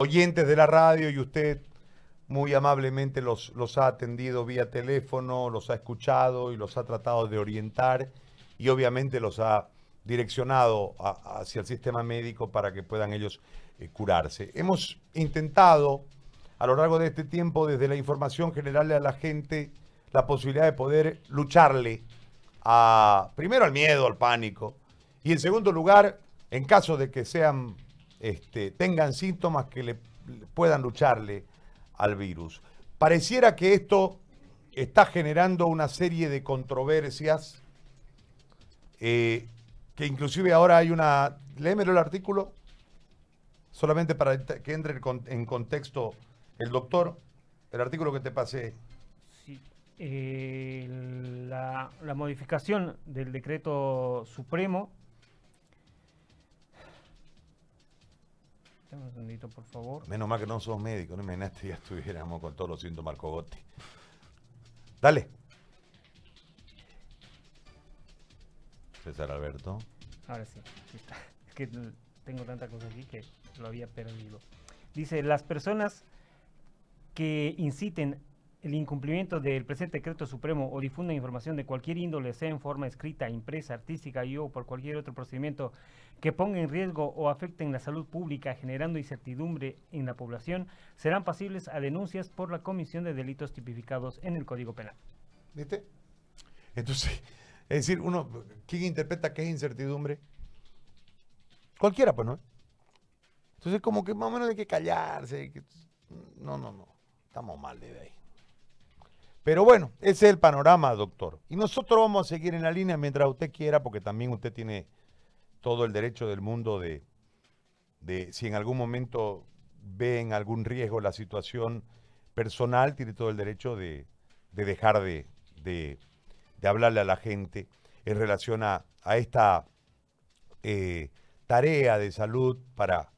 oyentes de la radio y usted muy amablemente los, los ha atendido vía teléfono, los ha escuchado y los ha tratado de orientar y obviamente los ha direccionado hacia el sistema médico para que puedan ellos eh, curarse. Hemos intentado a lo largo de este tiempo, desde la información, generarle a la gente la posibilidad de poder lucharle a, primero al miedo, al pánico, y en segundo lugar, en caso de que sean, este, tengan síntomas que le, puedan lucharle al virus. Pareciera que esto está generando una serie de controversias, eh, que inclusive ahora hay una, léemelo el artículo, solamente para que entre en contexto el doctor, el artículo que te pasé. Sí. Eh, la, modificación del decreto supremo. Un segundito, por favor. Menos mal que no somos médicos, no me ya estuviéramos con todos los síntomas cogote. Dale. César Alberto. Ahora sí, Es que tengo tanta cosa aquí que lo había perdido. Dice, las personas que inciten el incumplimiento del presente decreto supremo o difundan información de cualquier índole, sea en forma escrita, impresa, artística y o por cualquier otro procedimiento que ponga en riesgo o afecten la salud pública, generando incertidumbre en la población, serán pasibles a denuncias por la comisión de delitos tipificados en el Código Penal. ¿Viste? Entonces, es decir, uno, ¿quién interpreta qué es incertidumbre? Cualquiera, pues, ¿no? Entonces, como que más o menos hay que callarse. no, no, no. Estamos mal de ahí. Pero bueno, ese es el panorama, doctor. Y nosotros vamos a seguir en la línea mientras usted quiera, porque también usted tiene todo el derecho del mundo de, si en algún momento ve en algún riesgo la situación personal, tiene todo el derecho de, dejar de, hablarle a la gente en relación a, esta eh, tarea de salud para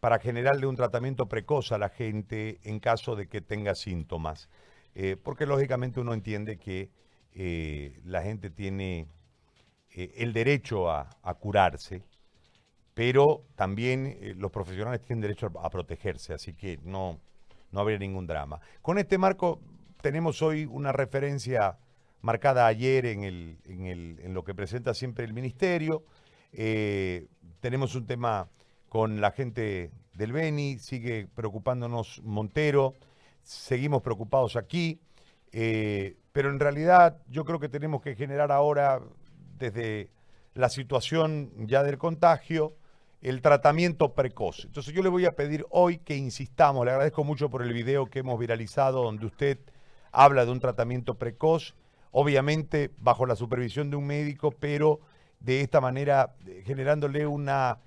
para generarle un tratamiento precoz a la gente en caso de que tenga síntomas. Eh, porque lógicamente uno entiende que eh, la gente tiene eh, el derecho a, curarse, pero también los profesionales tienen derecho a, protegerse, así que no, no habría ningún drama. Con este marco tenemos hoy una referencia marcada ayer en, el, en, lo que presenta siempre el ministerio. tenemos un tema con la gente del Beni, sigue preocupándonos Montero, seguimos preocupados aquí, eh, pero en realidad yo creo que tenemos que generar ahora, desde la situación ya del contagio, el tratamiento precoz. Entonces yo le voy a pedir hoy que insistamos, le agradezco mucho por el video que hemos viralizado donde usted habla de un tratamiento precoz, obviamente bajo la supervisión de un médico, pero de esta manera eh, generándole una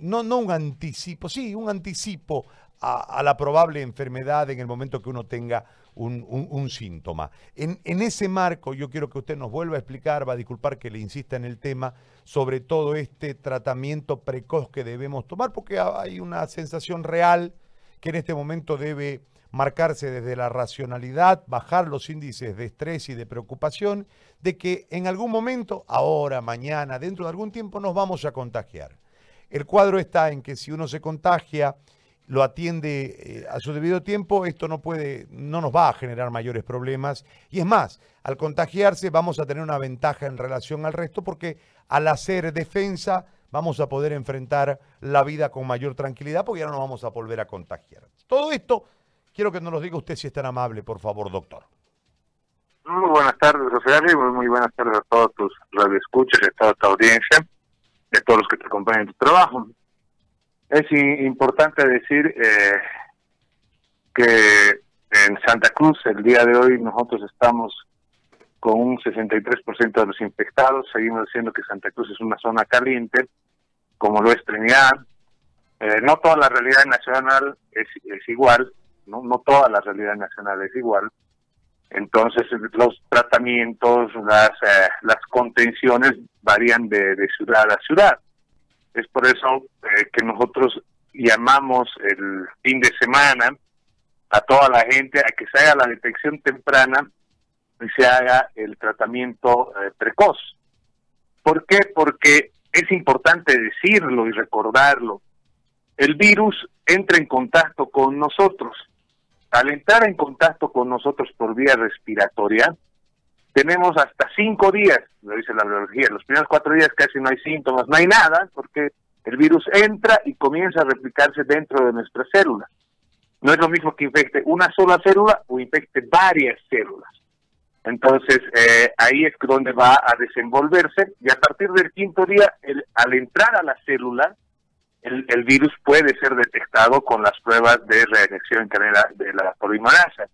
no, no un anticipo, sí, un anticipo a, la probable enfermedad en el momento que uno tenga un, síntoma. En, ese marco yo quiero que usted nos vuelva a explicar, va a disculpar que le insista en el tema, sobre todo este tratamiento precoz que debemos tomar, porque hay una sensación real que en este momento debe marcarse desde la racionalidad, bajar los índices de estrés y de preocupación, de que en algún momento, ahora, mañana, dentro de algún tiempo, nos vamos a contagiar. El cuadro está en que si uno se contagia, lo atiende eh, a su debido tiempo, esto no puede, no nos va a generar mayores problemas. Y es más, al contagiarse vamos a tener una ventaja en relación al resto porque al hacer defensa vamos a poder enfrentar la vida con mayor tranquilidad porque ya no nos vamos a volver a contagiar. Todo esto, quiero que nos lo diga usted si es tan amable, por favor, doctor. Muy buenas tardes, José muy, muy buenas tardes a todos tus radioescuchas a toda tu audiencia de todos los que te acompañan en tu trabajo. Es importante decir eh, que en Santa Cruz el día de hoy nosotros estamos con un 63% de los infectados, seguimos diciendo que Santa Cruz es una zona caliente, como lo es Trinidad. Eh, no toda la realidad nacional es, igual, ¿no? no toda la realidad nacional es igual. Entonces los tratamientos, las, eh, las contenciones varían de, ciudad a ciudad. Es por eso eh, que nosotros llamamos el fin de semana a toda la gente a que se haga la detección temprana y se haga el tratamiento eh, precoz. ¿Por qué? Porque es importante decirlo y recordarlo. El virus entra en contacto con nosotros. Al entrar en contacto con nosotros por vía respiratoria, tenemos hasta cinco días, lo dice la biología, los primeros cuatro días casi no hay síntomas, no hay nada, porque el virus entra y comienza a replicarse dentro de nuestras células. No es lo mismo que infecte una sola célula o infecte varias células. Entonces, eh, ahí es donde va a desenvolverse y a partir del quinto día, al entrar a la célula, el, virus puede ser detectado con las pruebas de reacción en cadena de la polimerasa.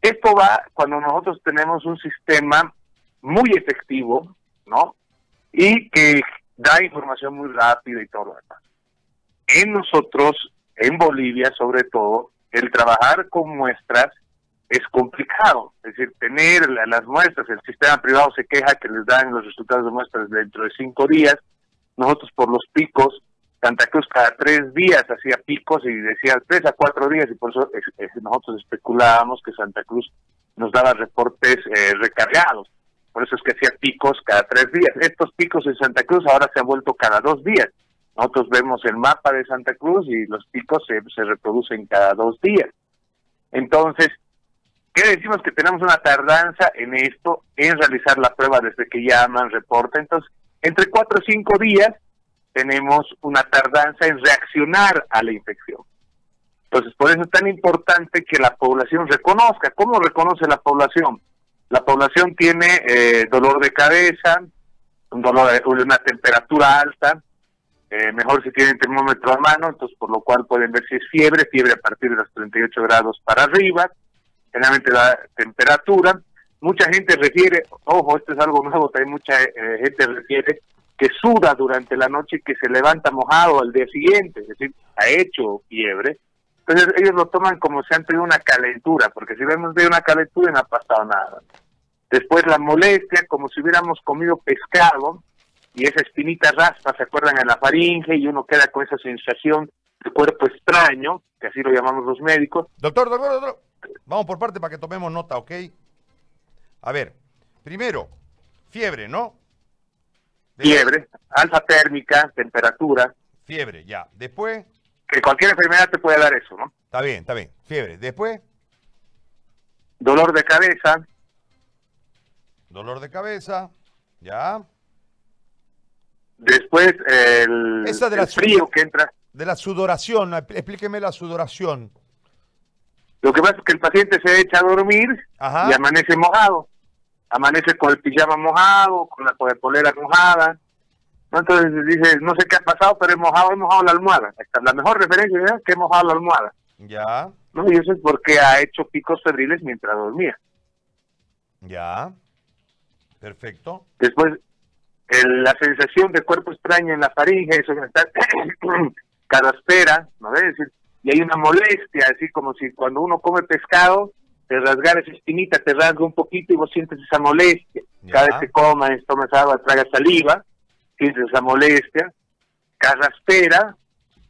Esto va cuando nosotros tenemos un sistema muy efectivo, ¿no? Y que da información muy rápida y todo lo demás. En nosotros, en Bolivia sobre todo, el trabajar con muestras es complicado. Es decir, tener las muestras, el sistema privado se queja que les dan los resultados de muestras dentro de cinco días. Nosotros por los picos, Santa Cruz cada tres días hacía picos y decía tres a cuatro días y por eso nosotros especulábamos que Santa Cruz nos daba reportes eh, recargados. Por eso es que hacía picos cada tres días. Estos picos en Santa Cruz ahora se han vuelto cada dos días. Nosotros vemos el mapa de Santa Cruz y los picos se, se reproducen cada dos días. Entonces, ¿Qué decimos? Que tenemos una tardanza en esto, en realizar la prueba desde que llaman, reporta. Entonces, entre cuatro o cinco días tenemos una tardanza en reaccionar a la infección. Entonces, por eso es tan importante que la población reconozca. ¿Cómo reconoce la población? La población tiene eh, dolor de cabeza, una temperatura alta, eh, mejor si tienen termómetro a mano, entonces por lo cual pueden ver si es fiebre, fiebre a partir de los 38 grados para arriba, generalmente la temperatura. Mucha gente refiere, ojo, esto es algo nuevo, también mucha eh, gente refiere que suda durante la noche y que se levanta mojado al día siguiente, es decir, ha hecho fiebre. Entonces ellos lo toman como si han tenido una calentura, porque si vemos de una calentura no ha pasado nada. Después la molestia, como si hubiéramos comido pescado y esa espinita raspa, ¿se acuerdan? En la faringe y uno queda con esa sensación de cuerpo extraño, que así lo llamamos los médicos. Doctor, doctor, doctor. Vamos por parte para que tomemos nota, ¿ok? A ver, primero, fiebre, ¿no? Fiebre, alta térmica, temperatura. Fiebre, ya. Después. Que cualquier enfermedad te puede dar eso, ¿no? Está bien, está bien. Fiebre. Después. Dolor de cabeza. Dolor de cabeza, ya. Después el, de frío que entra. De la sudoración, explíqueme la sudoración. Lo que pasa es que el paciente se echa a dormir y amanece mojado. Amanece con el pijama mojado, con la polera mojada. Entonces dice, no sé qué ha pasado, pero he mojado, he mojado la almohada. Esta, la mejor referencia es que he mojado la almohada. Ya. ¿No? Y eso es porque ha hecho picos febriles mientras dormía. Ya. Perfecto. Después, la sensación de cuerpo extraño en la faringe, eso está caraspera, ¿no? Es decir, y hay una molestia, así como si cuando uno come pescado, te rasgar esa espinita, te rasga un poquito y vos sientes esa molestia. Cada vez que comas, tomas agua, tragas saliva, sientes esa molestia. Carraspera,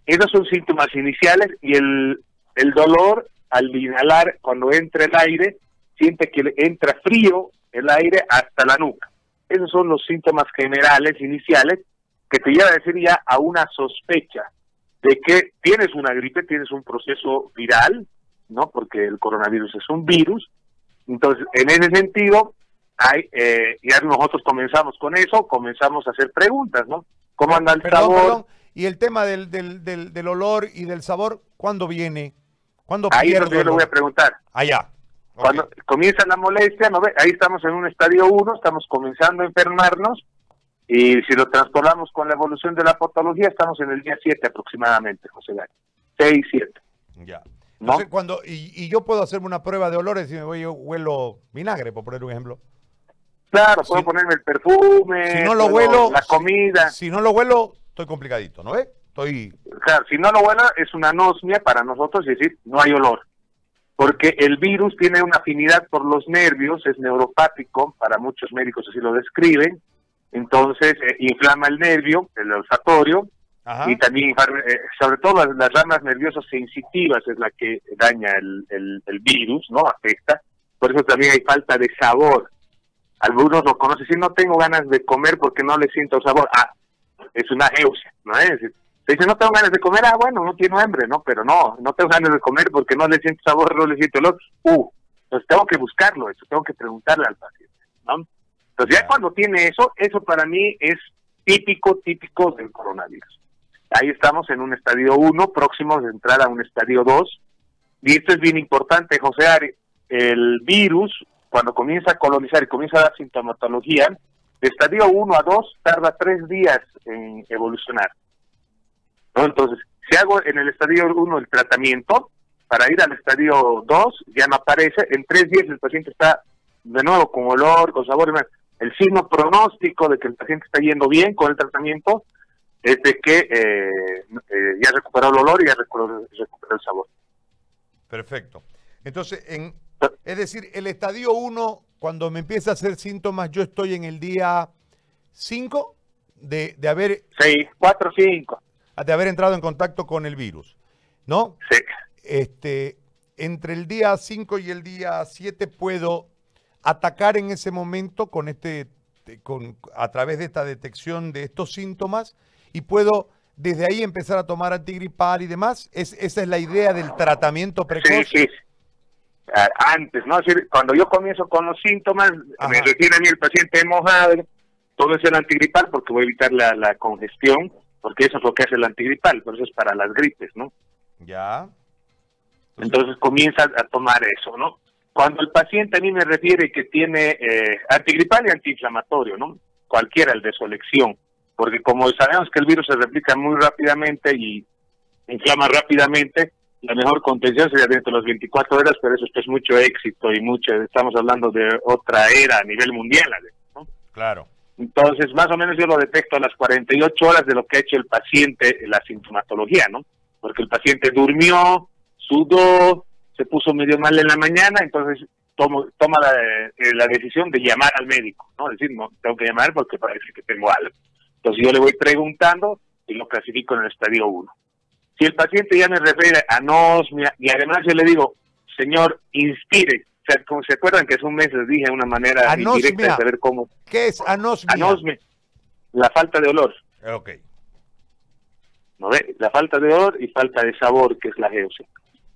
esos son síntomas iniciales y el, el dolor al inhalar, cuando entra el aire, siente que entra frío el aire hasta la nuca. Esos son los síntomas generales, iniciales, que te lleva a decir ya a una sospecha de que tienes una gripe, tienes un proceso viral, ¿no? Porque el coronavirus es un virus. Entonces, en ese sentido, hay, eh, ya nosotros comenzamos con eso, comenzamos a hacer preguntas, ¿no? ¿Cómo anda el sabor? Y el tema del, del, del, olor y del sabor, ¿cuándo viene? ¿Cuándo Ahí es donde yo le voy a preguntar. Allá. Cuando comienza la molestia, ¿no ve? Ahí estamos en un estadio 1, estamos comenzando a enfermarnos, y si lo transportamos con la evolución de la patología, estamos en el día 7 aproximadamente, José Gay. 6, 7. Ya. ¿No? cuando, y, yo puedo hacerme una prueba de olores si me voy yo huelo vinagre, por poner un ejemplo. Claro, puedo ponerme el perfume, si no lo huelo, la comida. Si, no lo huelo, estoy complicadito, ¿no ves? Estoy... Claro, si no lo huelo, es una anosmia para nosotros, es decir, no hay olor. Porque el virus tiene una afinidad por los nervios, es neuropático, para muchos médicos así lo describen, entonces eh, inflama el nervio, el olfatorio, y también, eh, sobre todo las, ramas nerviosas sensitivas es la que daña el, el, virus, ¿no? Afecta. Por eso también hay falta de sabor. Algunos lo conocen, si no tengo ganas de comer porque no le siento sabor. Ah, es una eusia, ¿no es? dice, no tengo ganas de comer, ah, bueno, no tiene hambre, ¿no? Pero no, no tengo ganas de comer porque no le siento sabor, no le siento olor. Uh, entonces tengo que buscarlo, eso, tengo que preguntarle al paciente, ¿no? Entonces ya cuando tiene eso, eso para mí es típico, típico del coronavirus. Ahí estamos en un estadio 1, próximos de entrar a un estadio 2. Y esto es bien importante, José Ari. El virus, cuando comienza a colonizar y comienza a dar sintomatología, de estadio 1 a 2 tarda tres días en evolucionar. Entonces, si hago en el estadio 1 el tratamiento, para ir al estadio 2 ya no aparece, en tres días el paciente está de nuevo con olor, con sabor, el signo pronóstico de que el paciente está yendo bien con el tratamiento es de que eh, eh, ya recuperó el olor y ya recuperó, el sabor. Perfecto. Entonces, en, es decir, el estadio 1, cuando me empieza a hacer síntomas, yo estoy en el día 5 de, de haber... 6, 4, 5. De haber entrado en contacto con el virus, ¿no? Sí. Este, entre el día 5 y el día 7 puedo atacar en ese momento con este, con, a través de esta detección de estos síntomas y puedo desde ahí empezar a tomar antigripal y demás. ¿Es, ¿Esa es la idea del tratamiento precoz? Sí, sí. Antes, ¿no? cuando yo comienzo con los síntomas, me retiene a mí el paciente mojado, todo es el antigripal porque voy a evitar la, la congestión, porque eso es lo que hace el antigripal, por eso es para las gripes, ¿no? Ya. Entonces, comienza a tomar eso, ¿no? Cuando el paciente a mí me refiere que tiene eh, antigripal y antiinflamatorio, ¿no? Cualquiera, el de su elección, porque como sabemos que el virus se replica muy rápidamente y inflama rápidamente, la mejor contención sería dentro de las 24 horas, pero eso es mucho éxito y mucho, estamos hablando de otra era a nivel mundial. ¿no? Claro. Entonces, más o menos yo lo detecto a las 48 horas de lo que ha hecho el paciente, la sintomatología, ¿no? Porque el paciente durmió, sudó, se puso medio mal en la mañana, entonces tomo, toma la, eh, la decisión de llamar al médico, ¿no? Es decir, no, tengo que llamar porque parece que tengo algo. Entonces yo le voy preguntando y lo clasifico en el estadio 1. Si el paciente ya me refiere a anosmia y además yo le digo, señor, inspire. O sea, como se acuerdan que hace un mes les dije una manera indirecta de saber cómo. ¿Qué es anosmia? Anosmia, la falta de olor. Ok. ¿No ve? La falta de olor y falta de sabor, que es la geosia.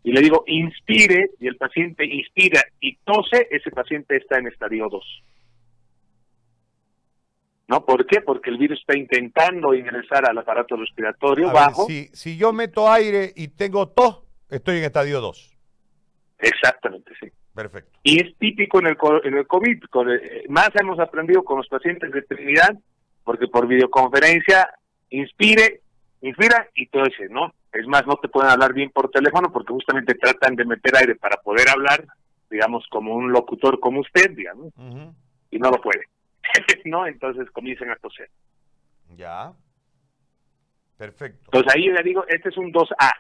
Y le digo, inspire, y el paciente inspira y tose, ese paciente está en estadio 2. ¿No? ¿Por qué? Porque el virus está intentando ingresar al aparato respiratorio bajo. si, si yo meto aire y tengo tos, estoy en estadio 2. Exactamente, sí. Perfecto. Y es típico en el, en el COVID. Eh, más hemos aprendido con los pacientes de Trinidad, porque por videoconferencia inspire, inspira y tose, ¿no? Es más, no te pueden hablar bien por teléfono porque justamente tratan de meter aire para poder hablar, digamos, como un locutor como usted, digamos, y no lo puede. ¿no? Entonces comienzan a toser. Ya. Perfecto. Entonces ahí le digo, este es un 2A.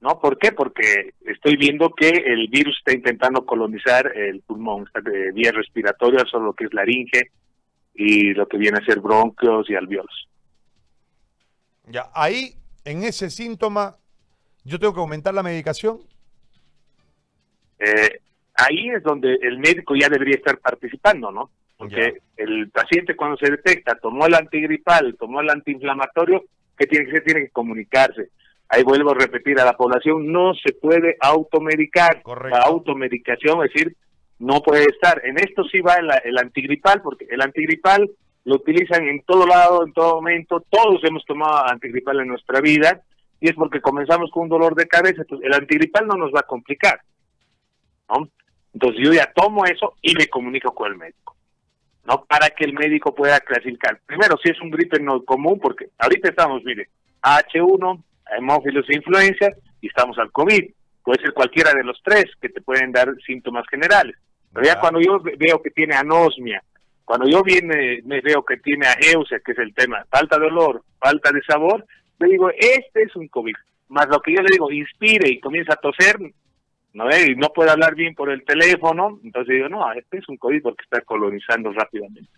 ¿No? ¿Por qué? Porque estoy viendo que el virus está intentando colonizar el pulmón, está de vía respiratoria, solo lo que es laringe y lo que viene a ser bronquios y alveolos. Ya, ahí, en ese síntoma, ¿yo tengo que aumentar la medicación? Eh, ahí es donde el médico ya debería estar participando, ¿no? Porque el paciente cuando se detecta, tomó el antigripal, tomó el antiinflamatorio, ¿qué tiene que hacer? Tiene que comunicarse. Ahí vuelvo a repetir a la población, no se puede automedicar. La automedicación, es decir, no puede estar. En esto sí va el, el antigripal, porque el antigripal lo utilizan en todo lado, en todo momento. Todos hemos tomado antigripal en nuestra vida y es porque comenzamos con un dolor de cabeza. Entonces, el antigripal no nos va a complicar. ¿no? Entonces yo ya tomo eso y me comunico con el médico. ¿No? Para que el médico pueda clasificar. Primero, si es un gripe no común, porque ahorita estamos, mire, H1, hemófilos e influencia, y estamos al COVID. Puede ser cualquiera de los tres que te pueden dar síntomas generales. Pero ya cuando yo veo que tiene anosmia, cuando yo viene, me veo que tiene ageusia, que es el tema, falta de olor, falta de sabor, le digo, este es un COVID. Más lo que yo le digo, inspire y comienza a toser, ¿no? Y no puede hablar bien por el teléfono, entonces digo, no, este es un COVID porque está colonizando rápidamente.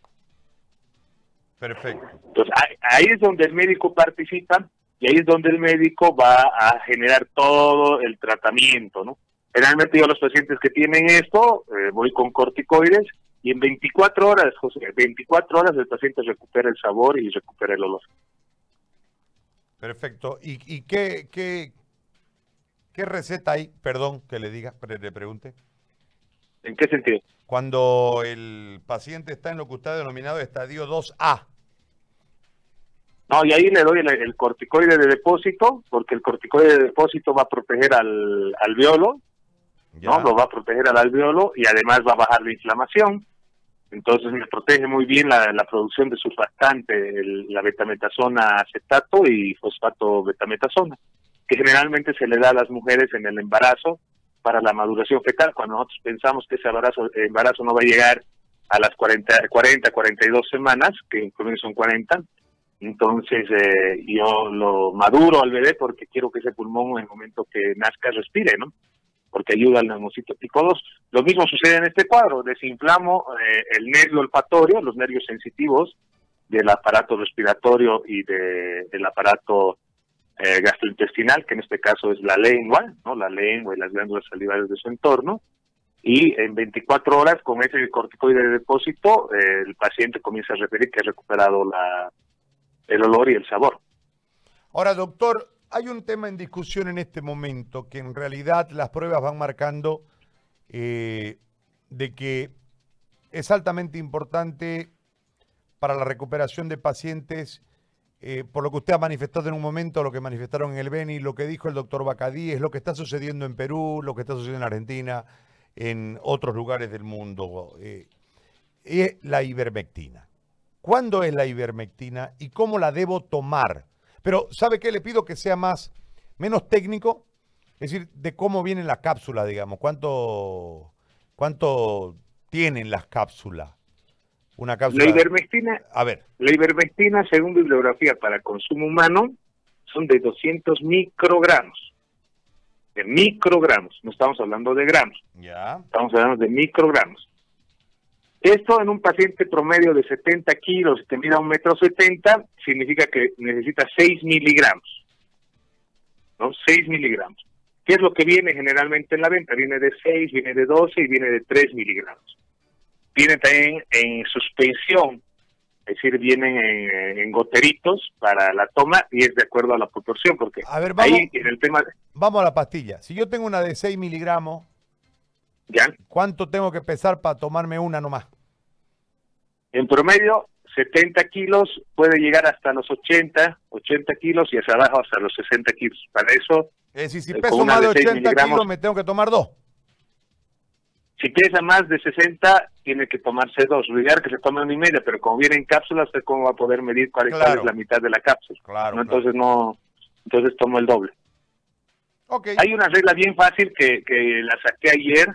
Perfecto. Entonces ahí es donde el médico participa y ahí es donde el médico va a generar todo el tratamiento, ¿no? Generalmente yo a los pacientes que tienen esto, eh, voy con corticoides y en 24 horas, José, 24 horas el paciente recupera el sabor y recupera el olor. Perfecto. ¿Y, y qué, qué, qué receta hay? Perdón que le diga, le pregunte. ¿En qué sentido? Cuando el paciente está en lo que usted ha denominado estadio 2A. No, y ahí le doy el, el corticoide de depósito, porque el corticoide de depósito va a proteger al alveolo, Ya. ¿no? Lo va a proteger al alveolo y además va a bajar la inflamación. Entonces me protege muy bien la, la producción de surfactante, el- la betametasona acetato y fosfato betametasona, que generalmente se le da a las mujeres en el embarazo para la maduración fetal, cuando nosotros pensamos que ese embarazo, embarazo no va a llegar a las 40, 40 42 semanas, que en son 40, entonces eh, yo lo maduro al bebé porque quiero que ese pulmón en el momento que nazca respire, ¿no? Porque ayuda al neumocito tipo 2. Lo mismo sucede en este cuadro, desinflamo eh, el nervio olfatorio, los nervios sensitivos del aparato respiratorio y de, del aparato eh, gastrointestinal, que en este caso es la lengua, ¿no? La lengua y las glándulas salivales de su entorno. Y en 24 horas, con ese corticoide de depósito, eh, el paciente comienza a referir que ha recuperado la, el olor y el sabor. Ahora, doctor, hay un tema en discusión en este momento que en realidad las pruebas van marcando eh, de que es altamente importante para la recuperación de pacientes, eh, por lo que usted ha manifestado en un momento, lo que manifestaron en el Beni, lo que dijo el doctor Bacadí, es lo que está sucediendo en Perú, lo que está sucediendo en Argentina, en otros lugares del mundo, eh, es la ivermectina. ¿Cuándo es la ivermectina y cómo la debo tomar? Pero, ¿sabe qué? Le pido que sea más, menos técnico, es decir, de cómo viene la cápsula, digamos, cuánto, cuánto tienen las cápsulas. Una cápsula. La ivermectina, A ver, la ivermectina, según bibliografía para consumo humano, son de 200 microgramos. De microgramos, no estamos hablando de gramos, ya. estamos hablando de microgramos. Esto en un paciente promedio de 70 kilos que mida un metro setenta, significa que necesita 6 miligramos. ¿No? 6 miligramos. ¿Qué es lo que viene generalmente en la venta? Viene de 6, viene de 12 y viene de 3 miligramos. Viene también en suspensión, es decir, vienen en, en goteritos para la toma y es de acuerdo a la proporción, porque A ver, vamos, ahí en el tema, vamos a la pastilla. Si yo tengo una de 6 miligramos, ya, ¿cuánto tengo que pesar para tomarme una nomás? En promedio, 70 kilos puede llegar hasta los 80, 80 kilos y hacia abajo hasta los 60 kilos. Para eso, Es decir, si Eh, peso más de de seis 80 miligramos. kilos, me tengo que tomar dos. Si pesa más de 60, tiene que tomarse dos. Lo ideal que se tome una y media, pero como viene en cápsulas, ¿usted cómo va a poder medir cuál, Claro. es la mitad de la cápsula? Claro. Entonces no, entonces tomo el doble. Hay una regla bien fácil que, que la saqué ayer,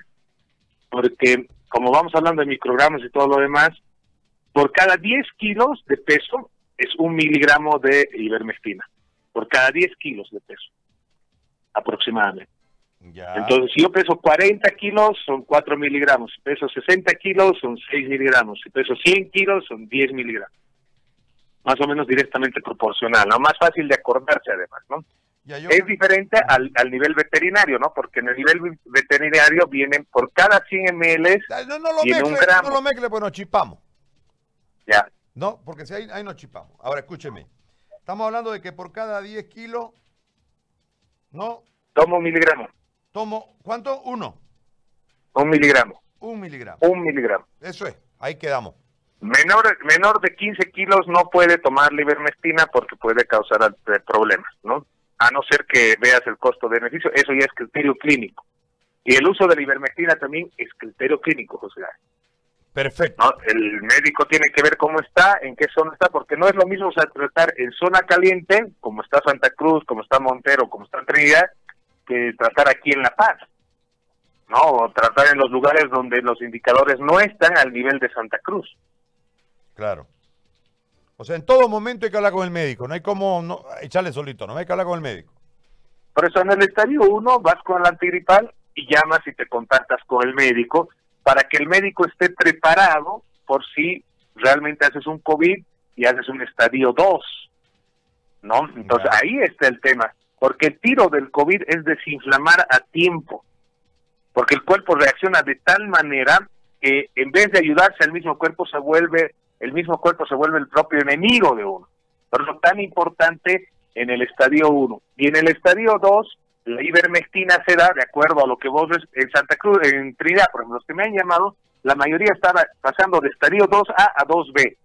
porque como vamos hablando de microgramos y todo lo demás, por cada 10 kilos de peso es un miligramo de ivermectina. Por cada 10 kilos de peso, aproximadamente. Ya. Entonces, si yo peso 40 kilos, son 4 miligramos. Si peso 60 kilos, son 6 miligramos. Si peso 100 kilos, son 10 miligramos. Más o menos directamente proporcional, ¿no? Más fácil de acordarse, además, ¿no? Ya, yo- Es diferente al, al nivel veterinario, ¿no? Porque en el nivel veterinario vienen por cada 100 ml, No, no lo Tiene un mezcle, gramo. no lo mezcle, pues nos chipamos. ya, No, porque si ahí, ahí nos chipamos. Ahora, escúcheme. Estamos hablando de que por cada 10 kilos, no, tomo un miligramo, tomo, ¿cuánto? Uno. un miligramo, Un miligramo. un miligramo. Eso es, ahí quedamos. Menor, menor de 15 kilos no puede tomar la ivermectina porque puede causar eh, problemas, ¿no? A no ser que veas el costo-beneficio, eso ya es criterio clínico. Y el uso de la ivermectina también es criterio clínico, José. Perfecto. ¿no? El médico tiene que ver cómo está, en qué zona está, porque no es lo mismo o sea, tratar en zona caliente, como está Santa Cruz, como está Montero, como está Trinidad, que tratar aquí en La Paz. ¿No? O tratar en los lugares donde los indicadores no están al nivel de Santa Cruz. Claro. O sea, en todo momento hay que hablar con el médico. No hay como no, echarle solito, no hay que hablar con el médico. Por eso en el estadio 1 vas con el antigripal y llamas y te contactas con el médico para que el médico esté preparado por si realmente haces un COVID y haces un estadio 2. ¿No? Entonces ahí está el tema. Porque el tiro del COVID es desinflamar a tiempo. Porque el cuerpo reacciona de tal manera que en vez de ayudarse el mismo cuerpo se vuelve, el mismo cuerpo se vuelve el propio enemigo de uno. Por eso tan importante en el estadio 1. Y en el estadio 2, la ivermectina se da, de acuerdo a lo que vos ves en Santa Cruz, en Trinidad, por ejemplo, los que me han llamado, la mayoría estaba pasando de estadio 2A a 2B.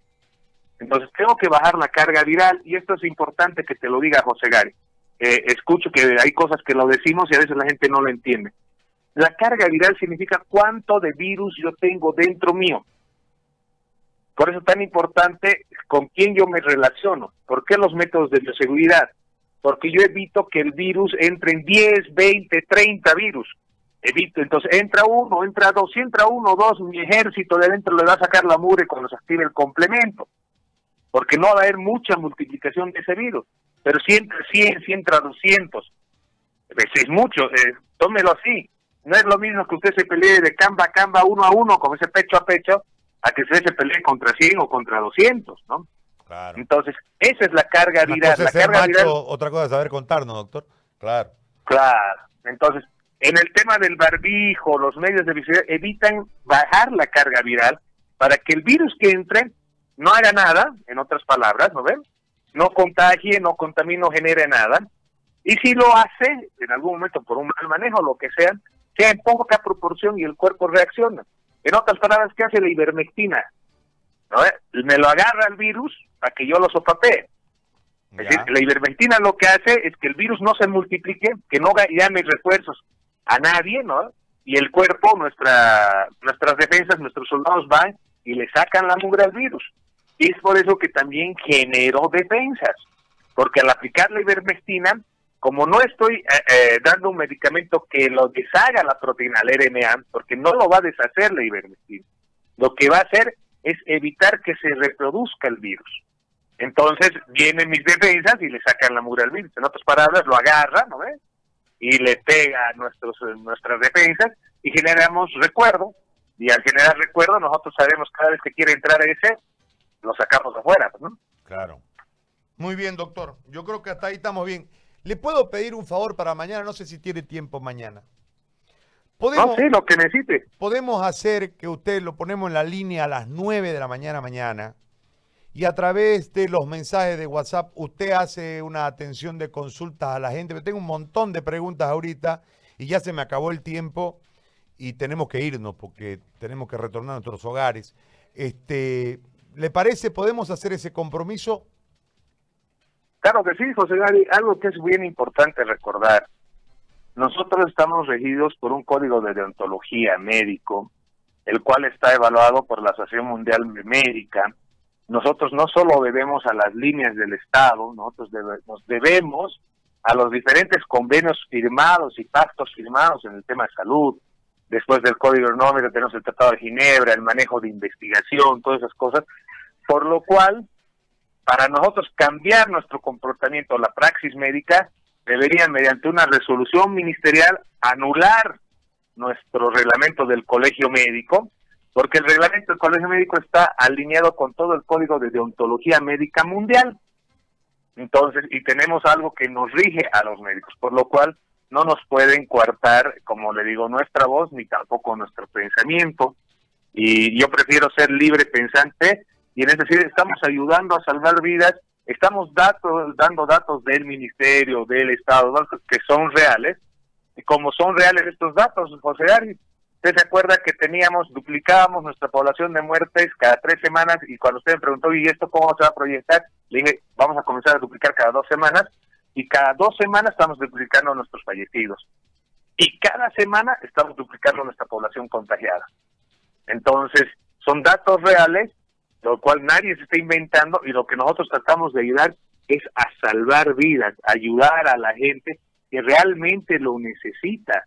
Entonces tengo que bajar la carga viral y esto es importante que te lo diga José Gary. Eh, escucho que hay cosas que lo decimos y a veces la gente no lo entiende. La carga viral significa cuánto de virus yo tengo dentro mío. Por eso es tan importante con quién yo me relaciono. ¿Por qué los métodos de bioseguridad? Porque yo evito que el virus entre en 10, 20, 30 virus. Evito, entonces entra uno, entra dos, si entra uno, dos, mi ejército de dentro le va a sacar la mure cuando se active el complemento. Porque no va a haber mucha multiplicación de ese virus. Pero si entra 100, si entra 200, pues es mucho, eh, tómelo así. No es lo mismo que usted se pelee de camba a camba, uno a uno, como ese pecho a pecho, a que usted se pelee contra 100 o contra 200, ¿no? Claro. Entonces, esa es la carga viral. La carga otra cosa es saber contarnos, doctor. Claro. Claro. Entonces, en el tema del barbijo, los medios de visibilidad evitan bajar la carga viral para que el virus que entre no haga nada, en otras palabras, ¿no ven? No contagie, no contamine, no genere nada. Y si lo hace, en algún momento por un mal manejo, lo que sea, sea en poca proporción y el cuerpo reacciona. En otras palabras, ¿qué hace la ivermectina? ¿No? Me lo agarra el virus para que yo lo sopapee. Es decir, la ivermectina lo que hace es que el virus no se multiplique, que no llame refuerzos a nadie, ¿no? Y el cuerpo, nuestra, nuestras defensas, nuestros soldados van y le sacan la mugre al virus. Es por eso que también generó defensas, porque al aplicar la ivermectina, como no estoy eh, eh, dando un medicamento que lo deshaga la proteína, el RNA, porque no lo va a deshacer la ivermectina, lo que va a hacer es evitar que se reproduzca el virus. Entonces vienen mis defensas y le sacan la mugre al virus. En otras palabras, lo agarra, ¿no ves? Y le pega a nuestros, nuestras defensas y generamos recuerdo. Y al generar recuerdo, nosotros sabemos cada vez que quiere entrar ese, lo sacamos afuera, ¿no? Claro. Muy bien, doctor. Yo creo que hasta ahí estamos bien. ¿Le puedo pedir un favor para mañana? No sé si tiene tiempo mañana. ¿Podemos, sí, lo que necesite. Podemos hacer que usted lo ponemos en la línea a las 9 de la mañana mañana y a través de los mensajes de WhatsApp usted hace una atención de consultas a la gente. Me tengo un montón de preguntas ahorita y ya se me acabó el tiempo y tenemos que irnos porque tenemos que retornar a nuestros hogares. Este, ¿Le parece? ¿Podemos hacer ese compromiso? Claro que sí, José Gary. Algo que es bien importante recordar. Nosotros estamos regidos por un código de deontología médico, el cual está evaluado por la Asociación Mundial Médica. Nosotros no solo debemos a las líneas del Estado, nosotros nos debemos a los diferentes convenios firmados y pactos firmados en el tema de salud. Después del Código Económico tenemos el Tratado de Ginebra, el manejo de investigación, todas esas cosas. Por lo cual, para nosotros cambiar nuestro comportamiento, la praxis médica, deberían mediante una resolución ministerial anular nuestro reglamento del colegio médico, porque el reglamento del colegio médico está alineado con todo el código de deontología médica mundial. Entonces, y tenemos algo que nos rige a los médicos, por lo cual no nos pueden coartar, como le digo, nuestra voz ni tampoco nuestro pensamiento. Y yo prefiero ser libre pensante y en ese sentido estamos ayudando a salvar vidas, estamos datos, dando datos del ministerio, del Estado, que son reales, y como son reales estos datos, José Ari, usted se acuerda que teníamos, duplicábamos nuestra población de muertes cada tres semanas, y cuando usted me preguntó, ¿y esto cómo se va a proyectar? Le dije, vamos a comenzar a duplicar cada dos semanas, y cada dos semanas estamos duplicando nuestros fallecidos. Y cada semana estamos duplicando nuestra población contagiada. Entonces, son datos reales lo cual nadie se está inventando y lo que nosotros tratamos de ayudar es a salvar vidas, ayudar a la gente que realmente lo necesita,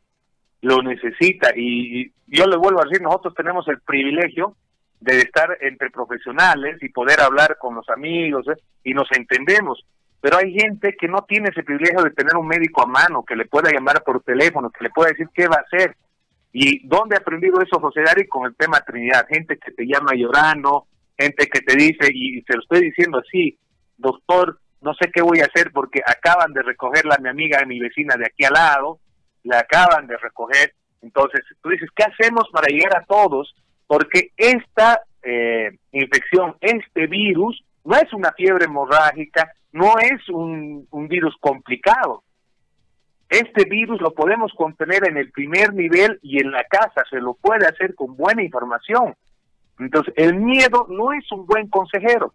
lo necesita. Y yo le vuelvo a decir, nosotros tenemos el privilegio de estar entre profesionales y poder hablar con los amigos ¿eh? y nos entendemos. Pero hay gente que no tiene ese privilegio de tener un médico a mano, que le pueda llamar por teléfono, que le pueda decir qué va a hacer. ¿Y dónde ha aprendido eso José Dari? Con el tema Trinidad. Gente que te llama llorando, gente que te dice, y se lo estoy diciendo así, doctor, no sé qué voy a hacer porque acaban de recogerla mi amiga, mi vecina de aquí al lado, la acaban de recoger. Entonces, tú dices, ¿qué hacemos para llegar a todos? Porque esta eh, infección, este virus, no es una fiebre hemorrágica, no es un, virus complicado. Este virus lo podemos contener en el primer nivel y en la casa, se lo puede hacer con buena información. Entonces, el miedo no es un buen consejero.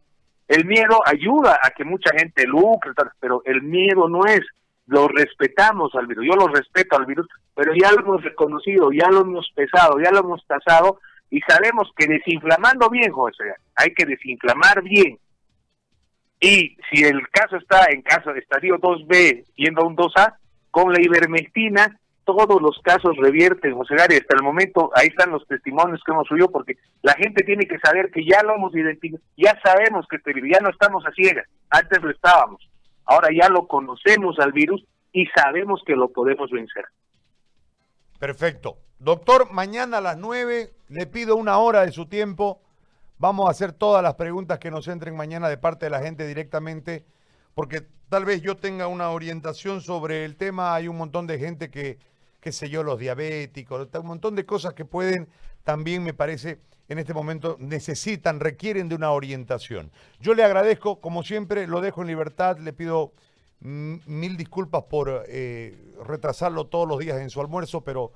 El miedo ayuda a que mucha gente lucre, pero el miedo no es. Lo respetamos al virus, yo lo respeto al virus, pero ya lo hemos reconocido, ya lo hemos pesado, ya lo hemos tasado y sabemos que desinflamando bien, José, hay que desinflamar bien. Y si el caso está en caso de estadio 2B yendo a un 2A, con la ivermectina todos los casos revierten, José Gary, hasta el momento ahí están los testimonios que hemos subido porque la gente tiene que saber que ya lo hemos identificado, ya sabemos que este virus, ya no estamos a ciegas, antes lo estábamos, ahora ya lo conocemos al virus y sabemos que lo podemos vencer. Perfecto. Doctor, mañana a las 9 le pido una hora de su tiempo. Vamos a hacer todas las preguntas que nos entren mañana de parte de la gente directamente, porque tal vez yo tenga una orientación sobre el tema. Hay un montón de gente que qué sé yo, los diabéticos, un montón de cosas que pueden también, me parece, en este momento necesitan, requieren de una orientación. Yo le agradezco, como siempre, lo dejo en libertad, le pido mil disculpas por eh, retrasarlo todos los días en su almuerzo, pero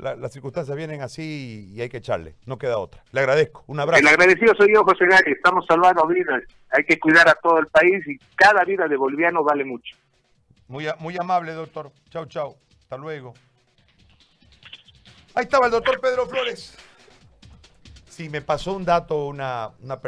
las circunstancias vienen así y hay que echarle, no queda otra. Le agradezco, un abrazo. El agradecido soy yo, José Gary, estamos salvando vidas, hay que cuidar a todo el país y cada vida de boliviano vale mucho. Muy, muy amable, doctor. Chau, chau. Hasta luego. Ahí estaba el doctor Pedro Flores. Sí, me pasó un dato, una, una